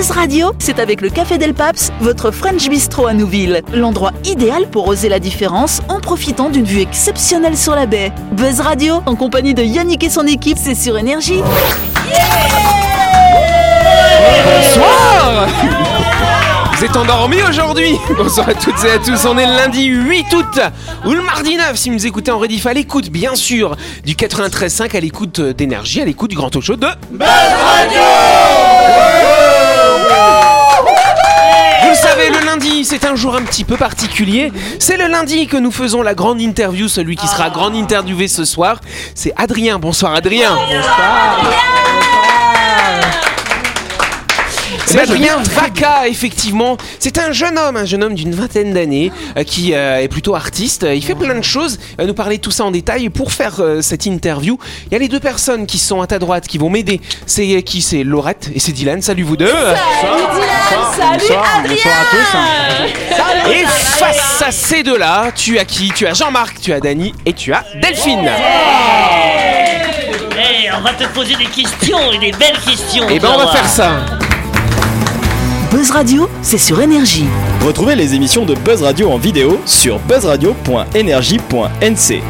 Buzz Radio, c'est avec le Café Del Paps, votre French Bistro à Nouville. L'endroit idéal pour oser la différence en profitant d'une vue exceptionnelle sur la baie. Buzz Radio, en compagnie de Yannick et son équipe, c'est sur Énergie. Bonsoir Vous êtes endormis aujourd'hui Bonsoir à toutes et à tous, on est le lundi 8 août ou le mardi 9 si vous écoutez en rediff à l'écoute bien sûr du 93.5 à l'écoute d'énergie, à l'écoute du grand talk show de Buzz Radio c'est un jour un petit peu particulier. C'est le lundi que nous faisons la grande interview. Celui qui sera grande interviewé ce soir, c'est Adrien. Bonsoir Adrien. C'est Adrien Vaca, effectivement. C'est un jeune homme, un jeune homme d'une vingtaine d'années, euh, qui euh, est plutôt artiste. Il fait plein de choses. Il va nous parler de tout ça en détail. Et pour faire euh, cette interview, il y a les deux personnes qui sont à ta droite qui vont m'aider. C'est euh, qui C'est Laurette et c'est Dylan. Salut vous deux. Salut Adrien Et face à ces deux-là, tu as qui Tu as Jean-Marc, tu as Dany et tu as Delphine. Eh, on va te poser des questions et des belles questions. Et ben on va voir. faire ça. Buzz Radio, c'est sur Énergie. Retrouvez les émissions de Buzz Radio en vidéo sur buzzradio.energie.nc.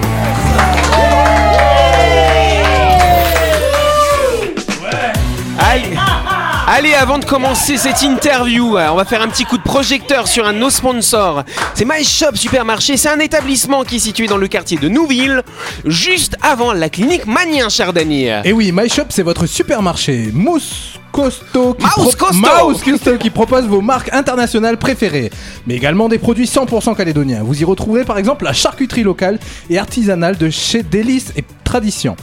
Allez. Allez, avant de commencer cette interview, euh, on va faire un petit coup de projecteur sur un de nos sponsors. C'est My Shop Supermarché. C'est un établissement qui est situé dans le quartier de Nouville, juste avant la clinique Magnien, cher Dany. Et oui, My Shop, c'est votre supermarché mousse costaud qui, Mouse costaud Mouse costaud qui propose vos marques internationales préférées, mais également des produits 100% calédoniens. Vous y retrouverez par exemple la charcuterie locale et artisanale de chez Délices et Tradition.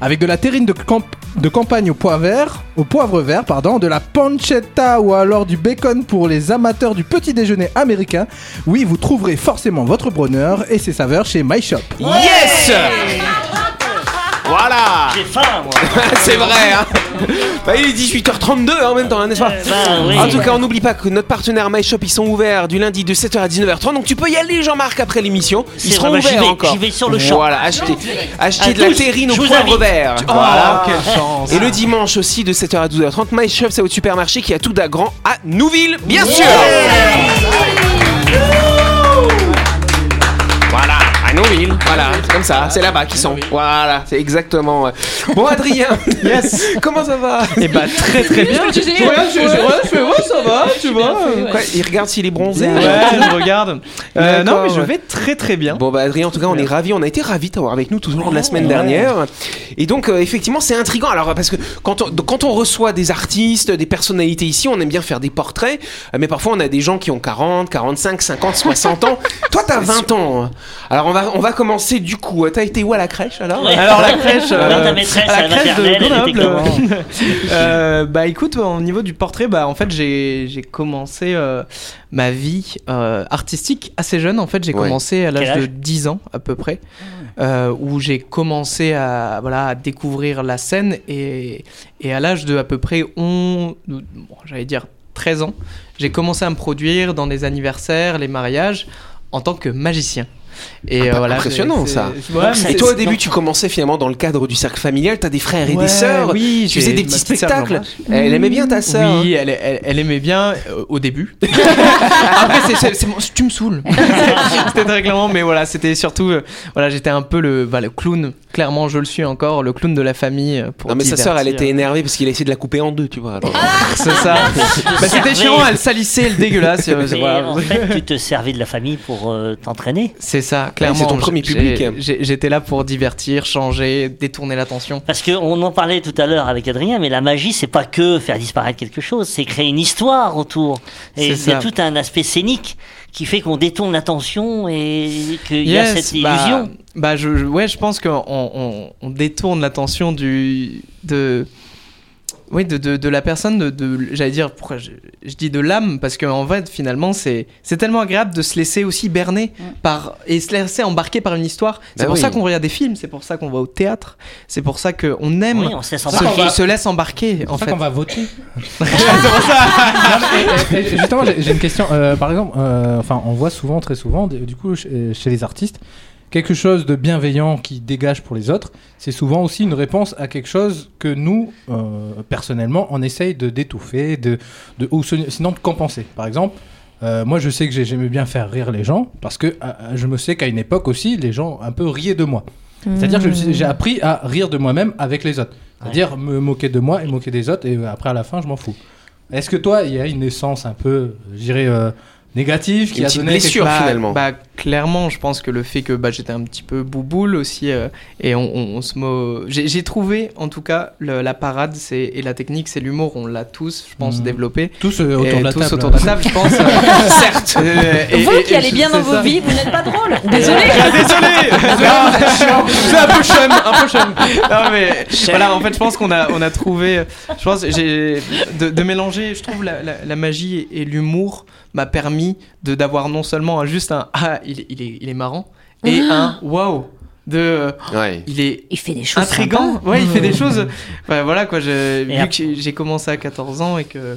Avec de la terrine de, camp- de campagne au poivre vert, au poivre vert, pardon, de la pancetta ou alors du bacon pour les amateurs du petit déjeuner américain. Oui, vous trouverez forcément votre bonheur et ses saveurs chez My Shop. Yes Voilà J'ai faim, moi. C'est vrai, hein Bah, Il est 18h32 hein, en même temps, hein, n'est-ce pas bah oui. En tout cas, on n'oublie pas que notre partenaire My Shop, ils sont ouverts du lundi de 7h à 19h30. Donc tu peux y aller, Jean-Marc, après l'émission. Ils C'est seront vrai, bah, j'y ouverts vais, encore. j'y vais sur le champ. Voilà, acheter, acheter À de la tous, terrine au poivre vert. Oh, Voilà. quelle chance Et le dimanche aussi de 7h à 12h30, My Shop, c'est votre supermarché qui a tout d'agrand à Nouville, bien sûr voilà, c'est comme ça, c'est là-bas qu'ils sont. Voilà, c'est exactement. euh. Bon, Adrien, yes. comment ça va? Et bah très très bien. Je, je, tu vois. Quoi, Il regarde s'il est bronzé. Ouais, je regarde. Euh, non, mais je vais très très bien. Bon bah Adrien, en tout cas, on est ravis, on a été ravis de t'avoir avec nous tout au long de la semaine dernière. Et donc euh, effectivement, c'est intriguant. Alors parce que quand on, quand on reçoit des artistes, des personnalités ici, on aime bien faire des portraits, euh, mais parfois on a des gens qui ont 40, 45, 50, 60 ans. Toi, t'as 20 ans. hein. Alors on va on va commencer du coup. T'as été où à la crèche alors Ouais. Alors la crèche, euh, ta maîtresse à à la crèche de Grenoble. Euh, bah écoute, au niveau du portrait, bah en fait j'ai j'ai commencé euh, ma vie euh, artistique assez jeune. En fait, j'ai Ouais. commencé à l'âge de âge 10 ans à peu près, euh, où j'ai commencé à voilà à découvrir la scène et et à l'âge de à peu près on, bon, j'allais dire 13 ans, j'ai commencé à me produire dans des anniversaires, les mariages en tant que magicien. Et Ah, euh, voilà, impressionnant, ça. ouais, Et toi au début, tu commençais finalement dans le cadre du cercle familial. T'as des frères et Ouais, des sœurs. Oui, Tu faisais des petits sœur, spectacles. Elle aimait bien ta sœur. Oui, elle, elle, elle aimait bien euh, au début. Après, tu me saoules. c'était très clairement, mais voilà, c'était surtout, euh, voilà, j'étais un peu le, bah, le clown. Clairement, je le suis encore, le clown de la famille. euh, Pour Non mais sa sœur, elle était énervée parce qu'il a essayé de la couper en deux, tu vois. Alors, C'est ça. bah, c'était chiant, elle salissait, elle dégueulasse. euh, Mais voilà. en fait, tu te servis de la famille pour euh, t'entraîner. C'est ça, clairement. c'est ton premier public. J'étais là pour divertir, changer, détourner l'attention. Parce qu'on en parlait tout à l'heure avec Adrien, mais la magie, c'est pas que faire disparaître quelque chose, c'est créer une histoire autour. Et C'est il y a ça. tout un aspect scénique qui fait qu'on détourne l'attention et qu'il y a cette bah, illusion. Bah, je, je- ouais, je pense qu'on on, on détourne l'attention du de oui de, de, de la personne de, de j'allais dire pourquoi je, je dis de l'âme parce qu'en fait finalement c'est c'est tellement agréable de se laisser aussi berner par et se laisser embarquer par une histoire. C'est Bah pour oui. ça qu'on regarde des films, c'est pour ça qu'on va au théâtre, c'est pour ça qu'on aime Oui, on se laisse se, embarquer. se laisse embarquer en C'est fait. qu'on va voter. Et- Justement, j'ai j'ai une question. Euh, par exemple, euh, enfin, on voit souvent, très souvent, du coup, chez, chez les artistes, quelque chose de bienveillant qui dégage pour les autres, c'est souvent aussi une réponse à quelque chose que nous, euh, personnellement, on essaye de d'étouffer, de, de, ou sinon de compenser. Par exemple, euh, moi je sais que j'ai- j'aimais bien faire rire les gens parce que euh, je me sais qu'à une époque aussi, les gens un peu riaient de moi. C'est-à-dire que j'ai appris à rire de moi-même avec les autres. C'est-à-dire me moquer de moi et moquer des autres et après à la fin je m'en fous. Est-ce que toi il y a une essence un peu, je dirais, négative qui Une a petite donné blessure. chose- bah, finalement. Bah, clairement, je pense que le fait que bah, j'étais un petit peu bouboule aussi, euh, et on, on- on se mo... J'ai j'ai trouvé, en tout cas, le- la parade c'est et la technique, c'est l'humour. On l'a tous, je pense, Mhm. développé. Tous euh, Et autour de la tous table. autour de la table, je pense. euh, certes. Euh, et- Vous et- qui allez bien dans vos ça. vies, vous n'êtes pas drôle. Désolé. C'est un peu chum, un peu chum. Non mais voilà, en fait, je pense qu'on a, on a trouvé, je pense, j'ai de, de mélanger, je trouve la, la, la magie et l'humour m'a permis de d'avoir non seulement un- juste un ah il, est- il est il est marrant et un waouh de Ouais. il est Il fait des choses intrigant. sympas. Ouais, il fait des choses. Ouais, voilà quoi. Je, vu que j'ai- j'ai commencé à 14 ans et que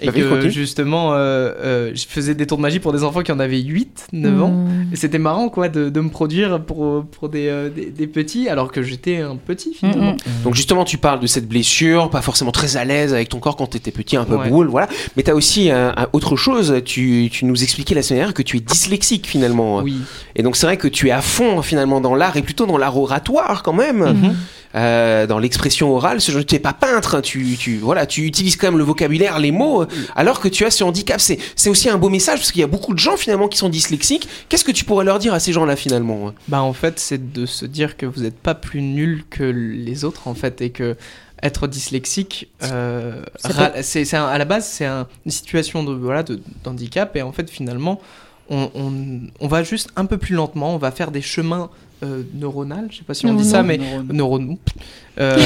et Bah que justement euh, euh, je faisais des tours de magie pour des enfants qui en avaient 8, 9 ans. Mmh. Et c'était marrant quoi de, de me produire pour, pour des, euh, des, des petits alors que j'étais un petit finalement. Mm, Donc justement, tu parles de cette blessure, pas forcément très à l'aise avec ton corps quand t'étais petit, un peu Ouais. boule, voilà. Mais t'as aussi euh, un- autre chose. Tu, tu nous expliquais la semaine dernière que tu es dyslexique finalement. Oui. Et donc c'est vrai que tu es à fond finalement dans l'art et plutôt dans l'art oratoire quand même. Euh, dans l'expression orale. Ce genre, tu n'es pas peintre, hein, tu, tu voilà, tu utilises quand même le vocabulaire, les mots, euh, alors que tu as ce handicap. C'est c'est aussi un beau message parce qu'il y a beaucoup de gens finalement qui sont dyslexiques. Qu'est-ce que tu pourrais leur dire à ces gens-là finalement Bah en fait c'est de se dire que vous n'êtes pas plus nul que les autres en fait et que être dyslexique, euh, c'est à la base c'est un- une situation de voilà de d'handicap et en fait finalement on, on, on va juste un peu plus lentement, on va faire des chemins euh, neuronaux, je sais pas si on dit ça mais neuronaux. Euh,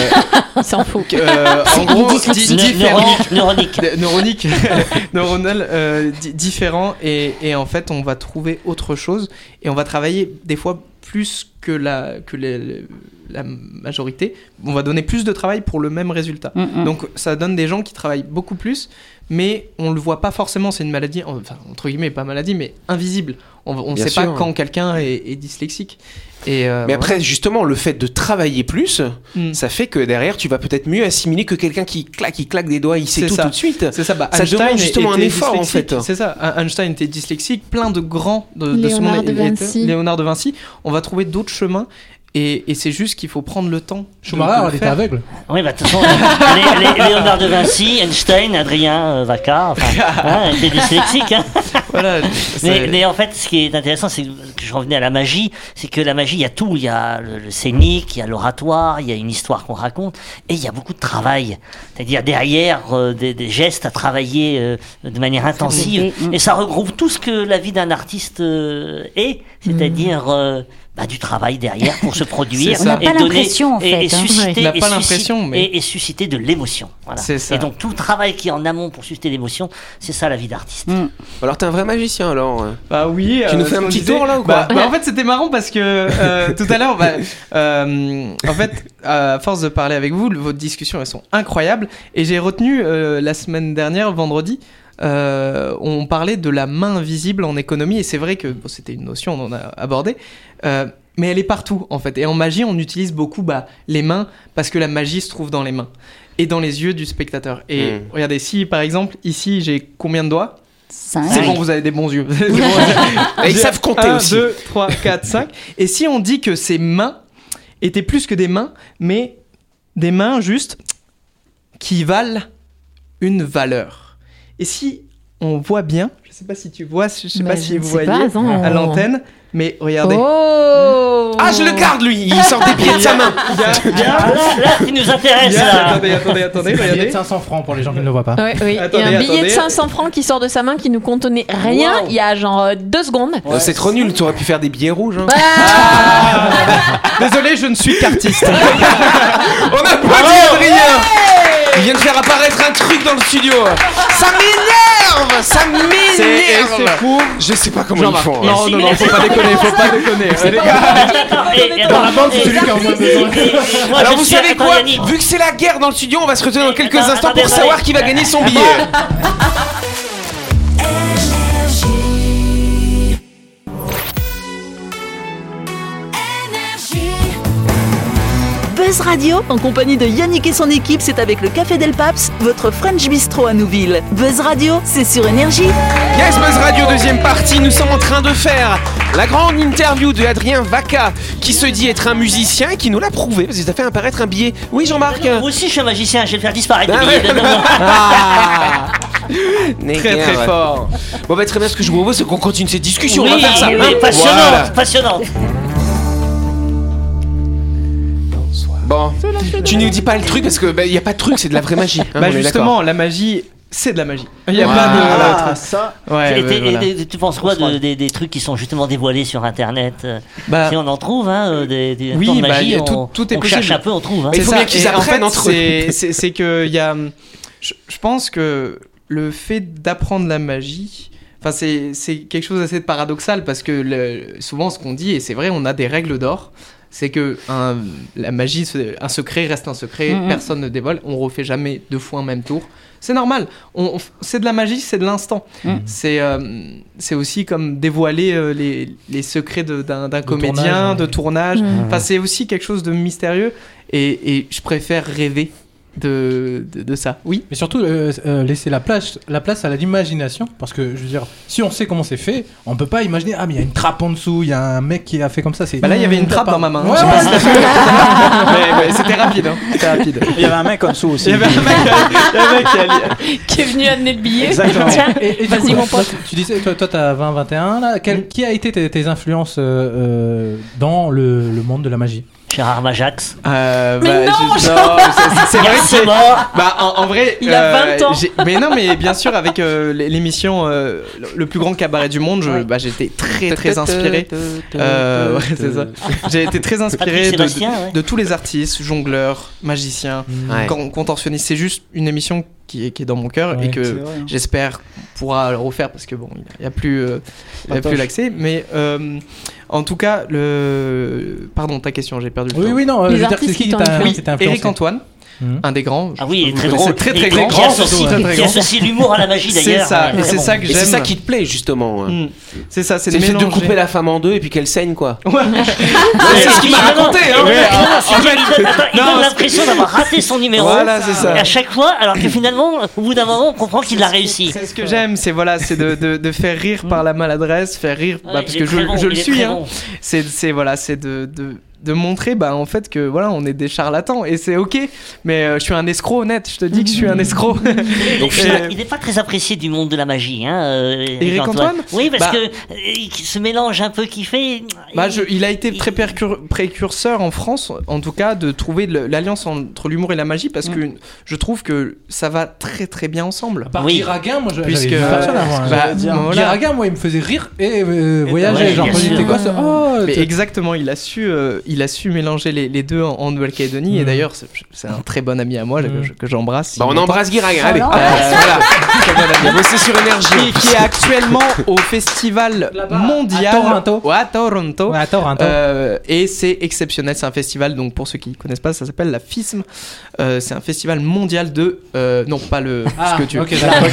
Il s'en fout. euh, en gros, di- Neuronique, neuronique. neuronique, neuronal, euh, di- différent et, et en fait on va trouver autre chose et on va travailler des fois plus que la que les- la majorité. On va donner plus de travail pour le même résultat. Mm, Donc ça donne des gens qui travaillent beaucoup plus, mais on le voit pas forcément. C'est une maladie, enfin entre guillemets pas maladie, mais invisible. On ne sait pas quand quelqu'un est, est dyslexique. Et euh, Mais après, justement, le fait de travailler plus, Mm. ça fait que derrière, tu vas peut-être mieux assimiler que quelqu'un qui claque, qui claque des doigts, il sait tout ça. tout de suite. C'est ça, bah, Ça Einstein demande justement un effort, en fait. C'est ça, Ein- Einstein était dyslexique, plein de grands de, de ce Léonard monde. Léonard de Vinci. On va trouver d'autres chemins et, et c'est juste qu'il faut prendre le temps. Schumacher, le elle était aveugle. Oui, bah, de toute façon, les, les- Léonard de Vinci, Einstein, Adrien euh, Vaca, enfin, hein, étaient dyslexiques. Hein. Voilà, Mais, mais en fait, ce qui est intéressant, c'est que je revenais à la magie, c'est que la magie, il y a tout. Il y a le, le scénique, il y a l'oratoire, il y a une histoire qu'on raconte, et il y a beaucoup de travail. C'est-à-dire derrière euh, des, des gestes à travailler euh, de manière intensive. Mm. Et ça regroupe tout ce que la vie d'un artiste euh, est, c'est-à-dire euh, bah, du travail derrière pour se produire et On n'a pas donner l'impression, en et, fait, et susciter, et pas susciter- l'impression, mais- et, et susciter de l'émotion. Voilà. Et donc tout le travail qui est en amont pour susciter l'émotion, c'est ça la vie d'artiste. Alors, t'es un vrai magicien alors. euh. Bah oui. Tu nous fais un petit tour, là, ou quoi bah, bah, En fait, c'était marrant parce que euh, tout à l'heure, bah, euh, en fait, à force de parler avec vous, vos discussions elles sont incroyables et j'ai retenu euh, la semaine dernière, vendredi. Euh, on parlait de la main invisible en économie et c'est vrai que bon, c'était une notion on en a abordé euh, mais elle est partout en fait et en magie on utilise beaucoup bah, les mains parce que la magie se trouve dans les mains et dans les yeux du spectateur et Mm. regardez si par exemple ici j'ai combien de doigts? Cinq. c'est bon, vous avez des bons yeux. Bon. Ils savent compter 1, aussi. 2, 3, 4, 5. Et si on dit que ces mains étaient plus que des mains, mais des mains juste qui valent une valeur. Et si on voit bien, je sais pas si tu vois, je sais Bah, pas si ne vous sais voyez pas, à l'antenne, mais regardez. Oh Ah, je le garde lui, il sort des pieds de sa main. Il y a, il y a- Ah, là, là, qui nous il intéresse y a- là. attendez, attendez, attendez, un billet de regardez. 500 francs pour les gens qui ne le voient pas. Ouais, oui. Attendez, et un billet attendez. de 500 francs qui sort de sa main qui ne contenait rien Wow. il y a genre euh, deux secondes. Euh, C'est trop nul, tu aurais pu faire des billets rouges. hein. Désolé, je ne suis qu'artiste. On a pas dit Adrien Il vient de faire apparaître un truc dans le studio. Ça m'énerve Ça m'énerve pour. Je sais pas comment ils font. hein. Non, non, non, faut pas déconner, faut pas déconner. Les gars. Dans la banque, c'est celui qui a moins besoin. Alors vous savez quoi. Vu que c'est la guerre dans le studio, on va se retrouver dans quelques instants pour savoir qui va gagner son billet. Buzz Radio, en compagnie de Yannick et son équipe, c'est avec le Café Del Paps, votre French Bistro à Nouville. Buzz Radio, c'est sur Énergie. Yes Buzz Radio deuxième partie, nous sommes en train de faire la grande interview de Adrien Vaca qui se dit être un musicien qui nous l'a prouvé parce qu'il a fait apparaître un billet. Oui Jean-Marc Moi aussi, je suis un magicien, je vais le faire disparaître. Ah le ouais. billet. Non, non, non. Ah Très très fort. Bon bah très bien, ce que je vous propose c'est qu'on continue cette discussion, on va Oui, faire ça. oui, hein. passionnante, Voilà. passionnante. Bon, tu nous dis pas le truc parce que bah, y a pas de truc, c'est de la vraie magie. hein, on bah est d'accord. justement, la magie, c'est de la magie. Il y a Voilà. pas de. Ah, ça. Ouais, Et ouais, t'es- voilà. et- et tu penses quoi de- des, des trucs qui sont justement dévoilés sur internet euh, Bah, Si on en trouve, hein, euh, des, des Oui, temps de bah, magie, on, tout- tout est on possible. cherche un peu, on trouve. hein. Mais il faut C'est bien ça. qu'ils Et en apprennent fait, entre eux. c'est- C'est c'est que il y a. Je, je pense que le fait d'apprendre la magie. Enfin, c'est c'est quelque chose d'assez paradoxal parce que le- souvent, ce qu'on dit, et c'est vrai, on a des règles d'or. C'est que un- la magie, un secret reste un secret, Mhm. personne ne dévoile, on refait jamais deux fois un même tour. C'est normal, on, on f- c'est de la magie, c'est de l'instant. C'est euh, c'est aussi comme dévoiler euh, les, les secrets de- d'un d'un comédien, tournage, de tournage. Mhm. Enfin, c'est aussi quelque chose de mystérieux et, et je préfère rêver de, de, de ça. Oui. Mais surtout, euh, euh, laisser la place, la place à l'imagination. Parce que, je veux dire, si on sait comment c'est fait, on peut pas imaginer, ah, mais il y a une trappe en dessous, il y a un mec qui a fait comme ça. c'est- Bah là, il y avait une trappe dans ma main. Ouais, Je sais pas ouais. si t'as fait. mais, mais c'était rapide. Hein. C'était rapide. Il y avait un mec en dessous aussi. Il y avait un mec, qui est venu amener le billet. Exactement. Et, et Vas-y, coup, mon là, pote. tu- tu disais, toi, toi, t'as 20, 21, là. Quel- qui a été tes, tes influences euh, dans le, le monde de la magie? Gérard Majax. Euh, Mais non, je- c'est- c'est vrai que c'est. mort. Bah, en, en vrai. Il a euh, 20 ans. j'ai- Mais non, mais bien sûr, avec euh, l'émission euh, le- plus grand cabaret du monde, bah, j'étais très très inspiré. Euh, ouais, c'est ça. J'ai été très inspiré de, tous les artistes, jongleurs, magiciens, Ouais. contorsionnistes. C'est juste une émission qui est, qui est dans mon cœur Ouais, et que hein. j'espère pourra le refaire parce que bon, il n'y a plus, euh, il y a Patoche. plus l'accès. Mais euh, en tout cas, le. Pardon, ta question, j'ai perdu le Oui, temps. oui, non. Les je veux dire, artistes c'est qui t'ont Oui, Eric Antoine, Mhm. un des grands. Ah oui, Vous très connaissez, drôle. Très Et- très et grand. Qui associe, Très, très associe l'humour à la magie C'est d'ailleurs. ça, et Ouais, c'est bon. ça que Et c'est j'aime. ça qui te plaît justement. hein. Mm. C'est ça, c'est C'est de le fait de mélanger. couper la femme en deux et puis qu'elle saigne quoi. Ouais. c'est ce qu'il m'a raconté, hein. Il donne- il il c'est- l'impression d'avoir raté son numéro. Voilà, c'est ça. Et à chaque fois, alors que finalement, au bout d'un moment, on comprend qu'il l'a réussi. C'est ce que j'aime, c'est voilà, c'est de, faire rire par la maladresse, faire rire, bah, parce il que est je, très le il est suis, très hein. C'est c'est voilà, c'est de, de montrer bah en fait que voilà on est des charlatans et c'est ok mais euh, je suis un escroc honnête je te dis que je suis un escroc Donc, Et- il n'est pas très apprécié du monde de la magie, hein, euh, Éric Antoine Oui, parce Bah- que euh, il se mélange un peu qui fait. Bah, je- il a été très précurseur en France, en tout cas, de trouver l'alliance entre l'humour et la magie, parce que je trouve que ça va très très bien ensemble. Par Oui. Guiraguin, moi, je- Puisque- hein. Bah, moi, il me faisait rire et euh, voyager. ouais, genre, gosse, oh, Mais exactement, il a su, euh, il a su mélanger les, les deux en, en Nouvelle-Calédonie. Et Mm. d'ailleurs, c'est un très bon ami à moi que Mm. que j'embrasse. Bah on embrasse Guiraguin, allez. Euh, voilà. Il a bossé sur énergie. qui, qui est actuellement au festival mondial à Toronto. Ouais, à Toronto. Ouais, attends. Euh, et c'est exceptionnel, c'est un festival, donc pour ceux qui connaissent pas, ça s'appelle la FISM. Euh, c'est un festival mondial de. euh, non, pas le. Ah, ce que tu ok, d'accord.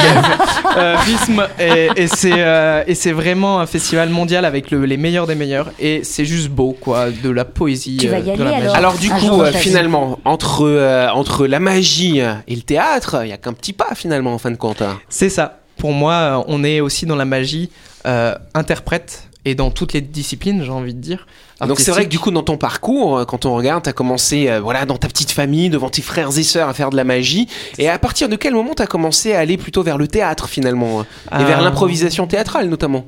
Euh, FISM, et, et c'est euh, et c'est vraiment un festival mondial avec le- les meilleurs des meilleurs. Et c'est juste beau, quoi, de la poésie. Tu vas euh, y aller, alors Alors du coup, euh, finalement, entre, euh, entre la magie et le théâtre, il y a qu'un petit pas finalement en fin de compte. hein. C'est ça. Pour moi, on est aussi dans la magie euh, interprète et dans toutes les disciplines, j'ai envie de dire. Donc c'est vrai que du coup dans ton parcours, quand on regarde, t'as commencé euh, voilà dans ta petite famille, devant tes frères et sœurs à faire de la magie. Et à partir de quel moment t'as commencé à aller plutôt vers le théâtre finalement et vers l'improvisation théâtrale notamment?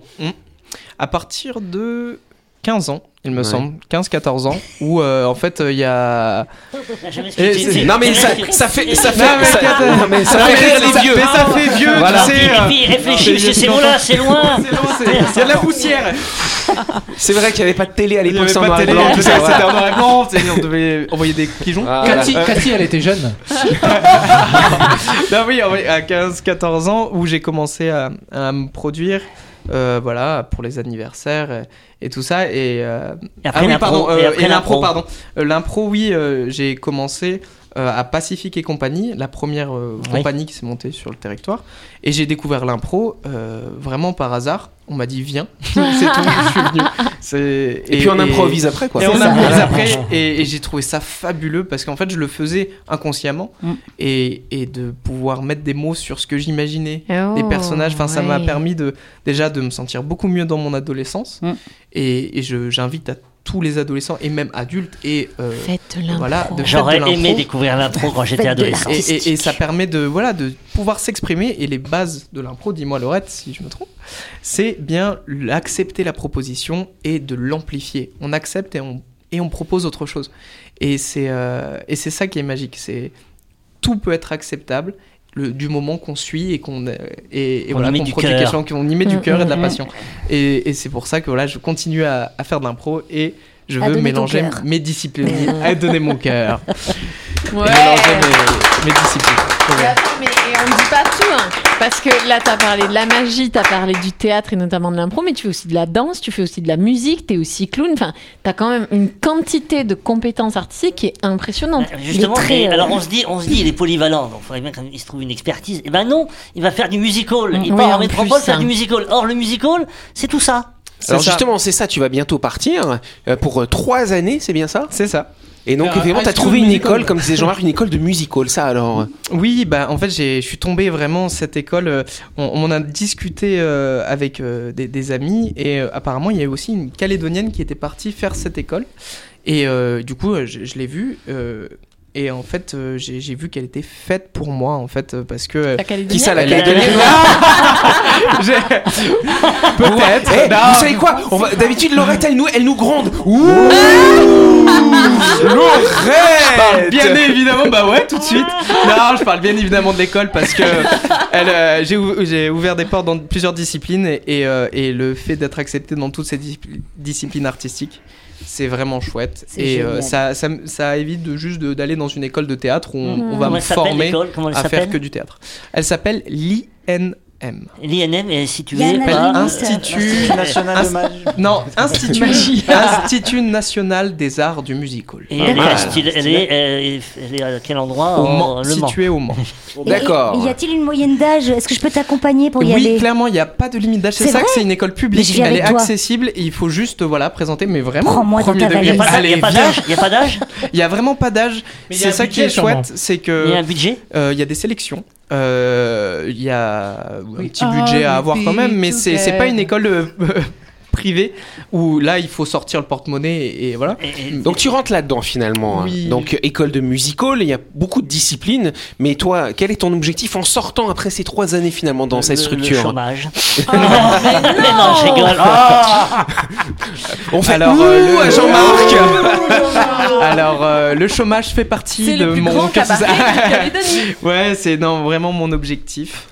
à partir de 15 ans, il me Ouais. semble, 15-14 ans, où euh, en fait il y a. Et Non mais ça, ça fait ça Non, fait mais ça, non, mais ça Non, fait mais rire les vieux. Mais ça fait vieux, Voilà. tu Et sais. puis, euh, et puis, réfléchis, c'est- ces mots-là, c'est loin. c'est long, c'est- Il y a de la poussière. C'est vrai qu'il n'y avait pas de télé à l'époque pas de noir et télé, blanc, c'était en noir et blanc, on devait envoyer des pigeons. Ah, Cathy, elle était jeune. Non, oui, en vrai, à 15-14 ans, où j'ai commencé à, à me produire, euh, voilà, pour les anniversaires et, et tout ça. Et, euh, Et après ah oui, l'impro, pardon, euh, l'impro. Euh, l'impro, oui, j'ai commencé à Pacifique et compagnie, la première euh, Oui. compagnie qui s'est montée sur le territoire. Et j'ai découvert l'impro euh, vraiment par hasard. On m'a dit viens, c'est tout, je suis venu. C'est- Et, puis on improvise après quoi. et on C'est ça. improvise Voilà. après, et, et j'ai trouvé ça fabuleux parce qu'en fait, je le faisais inconsciemment Mm. et, et de pouvoir mettre des mots sur ce que j'imaginais, Oh, des personnages. Enfin, ça m'a permis de déjà de me sentir beaucoup mieux dans mon adolescence. Mm. Et, et je- j'invite à tous les adolescents et même adultes et euh, Faites l'impro. voilà, de J'aurais de aimé l'impro. découvrir l'intro quand j'étais adolescent. Et, artistique. et- et ça permet de, voilà, de pouvoir s'exprimer. Et les bases de l'impro, dis-moi Laurette si je me trompe, c'est bien l'accepter la proposition et de l'amplifier. On accepte et on, et on propose autre chose. Et c'est euh, et c'est ça qui est magique. C'est Tout peut être acceptable le, du moment qu'on suit et qu'on euh, et, voilà, y met qu'on du produit cœur. quelque chose, qu'on y met du Mm, cœur et de la mm, passion. Et, et c'est pour ça que voilà, je continue à, à faire de l'impro et je veux mélanger mes disciplines, à donner mon cœur, Ouais. mélanger mes, mes disciplines. Ouais. On ne dit pas tout, hein, parce que là, tu as parlé de la magie, tu as parlé du théâtre et notamment de l'impro, mais tu fais aussi de la danse, tu fais aussi de la musique, tu es aussi clown. Enfin, tu as quand même une quantité de compétences artistiques qui est impressionnante. Euh, Justement, Il est très, mais euh, alors on se dit, on se dit, il est polyvalent, donc il faudrait bien qu'il se trouve une expertise. Et ben non, il va faire du musical. Il Oui, part en en métropole plus, faire hein. du musical. Or le musical, c'est tout ça. Alors ça. justement, c'est ça, tu vas bientôt partir euh, pour trois années, c'est bien ça? C'est ça. Et donc effectivement, t'as school trouvé une musical. école, comme disait Jean-Marc, une école de musical, ça alors Oui, bah en fait, j'ai- je suis tombé vraiment cette école. euh, on, on en a discuté euh, avec euh, des, des amis et euh, apparemment, il y a eu aussi une Calédonienne qui était partie faire cette école. Et euh, du coup, je, je l'ai vue. euh, et en fait, euh, j'ai j'ai vu qu'elle était faite pour moi, en fait, euh, parce que. euh. Qui ça, la Calédonienne Peut-être. Eh, vous savez quoi? On va- D'habitude, Laurette, elle nous, elle nous gronde. Ouh Bien évidemment, bah ouais, tout de suite. Non, je parle bien évidemment de l'école parce que elle, euh, j'ai ou- j'ai ouvert des portes dans plusieurs disciplines et, et, euh, et le fait d'être accepté dans toutes ces dis- disciplines artistiques, c'est vraiment chouette. C'est Et euh, génial. ça, ça, ça évite de juste de- d'aller dans une école de théâtre où on, Mhm. on va Comment me elle s'appelle former l'école? Comment elle à faire s'appelle? que du théâtre. Elle s'appelle l'INM. L'INM est à Adeline. Institut national de Inst- magie. Non, Institut, Institut national des arts du musical. Et elle est, Ah, à style- elle, est, elle est- elle est à quel endroit Au En- Mans, Le Mans. situé au Mans. D'accord. Y a-t-il une moyenne d'âge? Est-ce que je peux t'accompagner pour y oui, aller? clairement, il n'y a pas de limite d'âge. C'est ça que c'est une école publique. Elle est toi. accessible et il faut juste voilà présenter. Mais vraiment, Prends-moi dans ta. Il n'y a pas, d'âge? Il n'y a pas d'âge? Il y a vraiment pas d'âge. C'est ça qui est chouette, c'est Il y a que un budget? euh, il y a des sélections. Euh, Il y a un Oui. petit Ah, budget à le avoir quand même, mais c'est c'est pas une école euh, privée où là il faut sortir le porte-monnaie et, et voilà. Et- et- Donc tu rentres là-dedans finalement. hein. Donc école de musical, il y a beaucoup de disciplines. Mais toi, quel est ton objectif en sortant après ces trois années finalement dans cette structure Le chômage. mais non, je rigole. On fait Alors, euh, le- à Jean-Marc. Alors euh, le chômage fait partie de le plus mon grand cursus. cabaret de. Ouais, c'est non, vraiment mon objectif.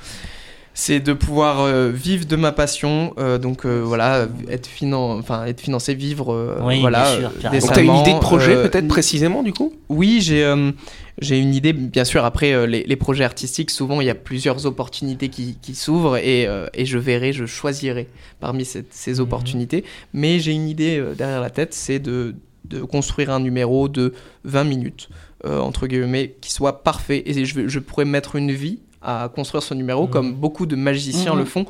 C'est de pouvoir euh, vivre de ma passion, euh, donc euh, voilà, être, finan enfin, être financé, vivre euh, Oui, voilà, bien sûr, euh, carrément. Donc t'as une idée de projet euh, peut-être précisément du coup? Oui, j'ai euh, j'ai une idée. Bien sûr, après euh, les, les projets artistiques, souvent il y a plusieurs opportunités qui, qui s'ouvrent et, euh, et je verrai, je choisirai parmi cette- ces opportunités. Mais j'ai une idée euh, derrière la tête, c'est de, de construire un numéro de 20 minutes, euh, entre guillemets, qui soit parfait. Et je, je pourrais mettre une vie à construire ce numéro, comme beaucoup de magiciens Mhm. le font,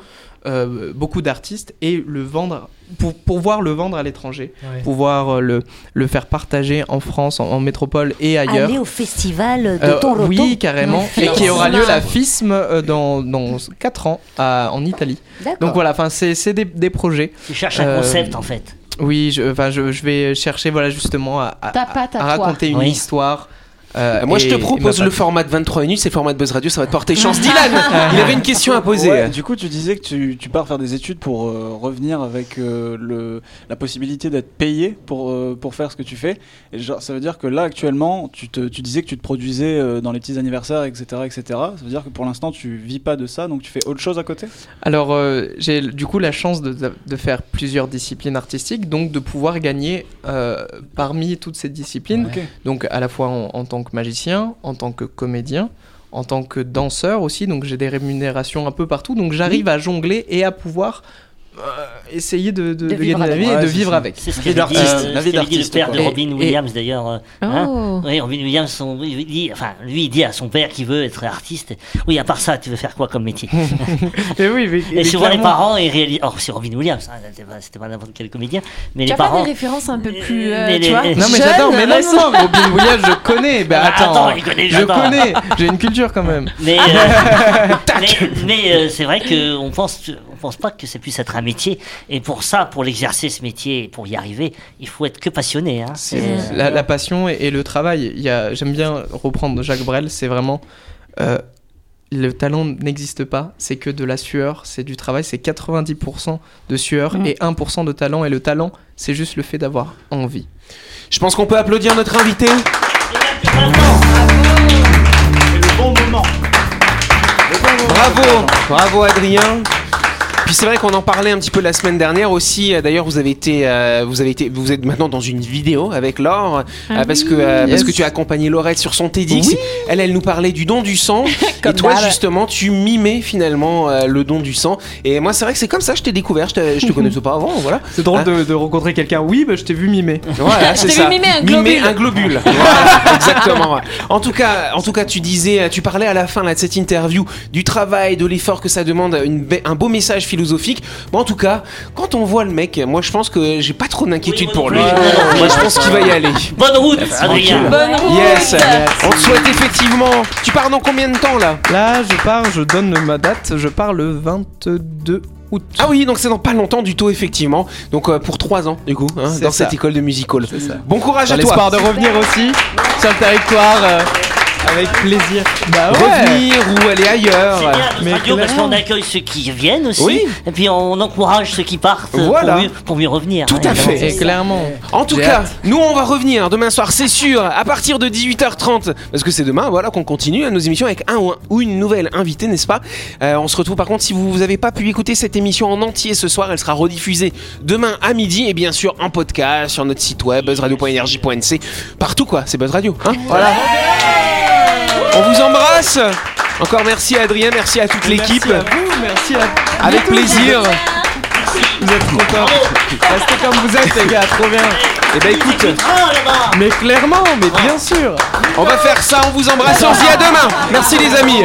euh, beaucoup d'artistes, et le vendre, pour pouvoir le vendre à l'étranger, pouvoir euh, le, le faire partager en France, en, en métropole et ailleurs. Aller au festival de Euh, Toronto oui, carrément. Et qui aura lieu la FISM euh, dans, dans 4 ans à- en Italie. D'accord. Donc voilà, enfin, c'est c'est des, des projets. Tu cherches un Euh, concept en fait. Oui, je, enfin, je, je vais chercher voilà, justement à, à- à raconter une Oui. histoire. Euh, Moi je te propose le format de 23 minutes, c'est le format de Buzz Radio, ça va te porter chance. Dylan, il avait une question à poser. Ouais, du coup, tu disais que tu, tu pars faire des études pour euh, revenir avec euh, le, la possibilité d'être payé pour, euh, pour faire ce que tu fais. Et genre, ça veut dire que là, actuellement, tu, te, tu disais que tu te produisais euh, dans les petits anniversaires, etc., etc. Ça veut dire que pour l'instant, tu vis pas de ça, donc tu fais autre chose à côté? Alors, euh, j'ai du coup la chance de, de faire plusieurs disciplines artistiques, donc de pouvoir gagner euh, parmi toutes ces disciplines, donc à la fois en, en tant que magicien, en tant que comédien, en tant que danseur aussi, donc j'ai des rémunérations un peu partout, donc j'arrive à jongler et à pouvoir essayer de, de, De de vivre gagner la avec. vie et de c'est vivre avec. C'est ce d'artiste, euh, la vie le père de Robin et- Williams d'ailleurs. euh, hein. Oh. Oui, Robin Williams, son- il dit, enfin, lui, il dit à son père qu'il veut être artiste. Oui, à part ça, tu veux faire quoi comme métier? Et oui, mais, Et mais souvent, les parents, ils réalisent. Oh, c'est Robin Williams, hein, c'était pas, pas n'importe quel comédien. Mais Tu les as pas parents. des références un peu plus. euh, Mais tu les- vois, les- Non mais j'adore, mais non, non, récents non, Robin Williams, je connais. Ben Ah, attends, attends, il connaît, je connais. J'ai une culture quand même. Mais, euh, mais, euh, c'est vrai qu'on pense, pense pas que ça puisse être un métier. Et pour ça, pour l'exercer ce métier, pour y arriver, il faut être que passionné. Hein. La, la passion et, et le travail. J'aime bien reprendre Jacques Brel. C'est vraiment euh, le talent n'existe pas. C'est que de la sueur. C'est du travail. C'est 90% de sueur Mm. et 1% de talent. Et le talent, c'est juste le fait d'avoir envie. Je pense qu'on peut applaudir notre invité. Bravo, bravo Adrien. Puis c'est vrai qu'on en parlait un petit peu la semaine dernière aussi. Euh, D'ailleurs, vous avez été, euh, vous avez été, vous êtes maintenant dans une vidéo avec Laure Ah euh, parce que euh, Yes. parce que tu as accompagné Laurette sur son TEDx. Oui. Elle, elle nous parlait du don du sang. et toi, justement, tu mimais finalement euh, le don du sang. Et moi, c'est vrai que c'est comme ça. Je t'ai découvert. Je te, je te connaissais pas avant. Voilà. C'est drôle Hein de, de rencontrer quelqu'un. Oui, bah, je t'ai vu mimer. Voilà, c'est t'ai ça. vu mimer un globule. un globule. Voilà, exactement. ouais. En tout cas, en tout cas, tu disais, tu parlais à la fin là, de cette interview du travail, de l'effort que ça demande, une un beau message philosophique. Bon, en tout cas, quand on voit le mec, moi, je pense que j'ai pas trop d'inquiétude Oui, pour lui. Moi, je pense qu'il va y aller. Bonne route, Adrien. Bonne route Yes. On te souhaite effectivement. Tu pars dans combien de temps là? Là, je pars, je donne ma date. Je pars le 22 août. Ah oui, donc c'est dans pas longtemps du tout, effectivement. Donc euh, pour trois ans, du coup, hein, C'est dans ça. cette école de music hall. C'est ça. Bon courage Dans à toi. l'espoir de revenir aussi sur le territoire euh, avec plaisir. Bah Revenir ou aller ailleurs. C'est bien Mais radio parce qu'on accueille ceux qui viennent aussi. Oui. Et puis on encourage ceux qui partent Voilà. pour, mieux, pour mieux revenir. Tout hein, à fait. Et clairement. En tout cas, hâte. nous on va revenir demain soir, c'est sûr, à partir de 18h30, parce que c'est demain, voilà, qu'on continue nos émissions avec un ou, un- ou une nouvelle invitée, n'est-ce pas? Euh, On se retrouve par contre, si vous n'avez pas pu écouter cette émission en entier ce soir, elle sera rediffusée demain à midi et bien sûr en podcast sur notre site web buzzradio.energie.nc, partout quoi, c'est Buzz Radio. Hein? Voilà. On vous embrasse. Encore merci à Adrien, merci à toute l'équipe. Merci à vous, merci à Avec plaisir. Vous êtes trop top. Restez comme vous êtes, les gars, trop bien. Et ben écoute. Mais clairement, mais bien sûr. on va faire ça, on vous embrasse, on se dit à demain. Merci les amis.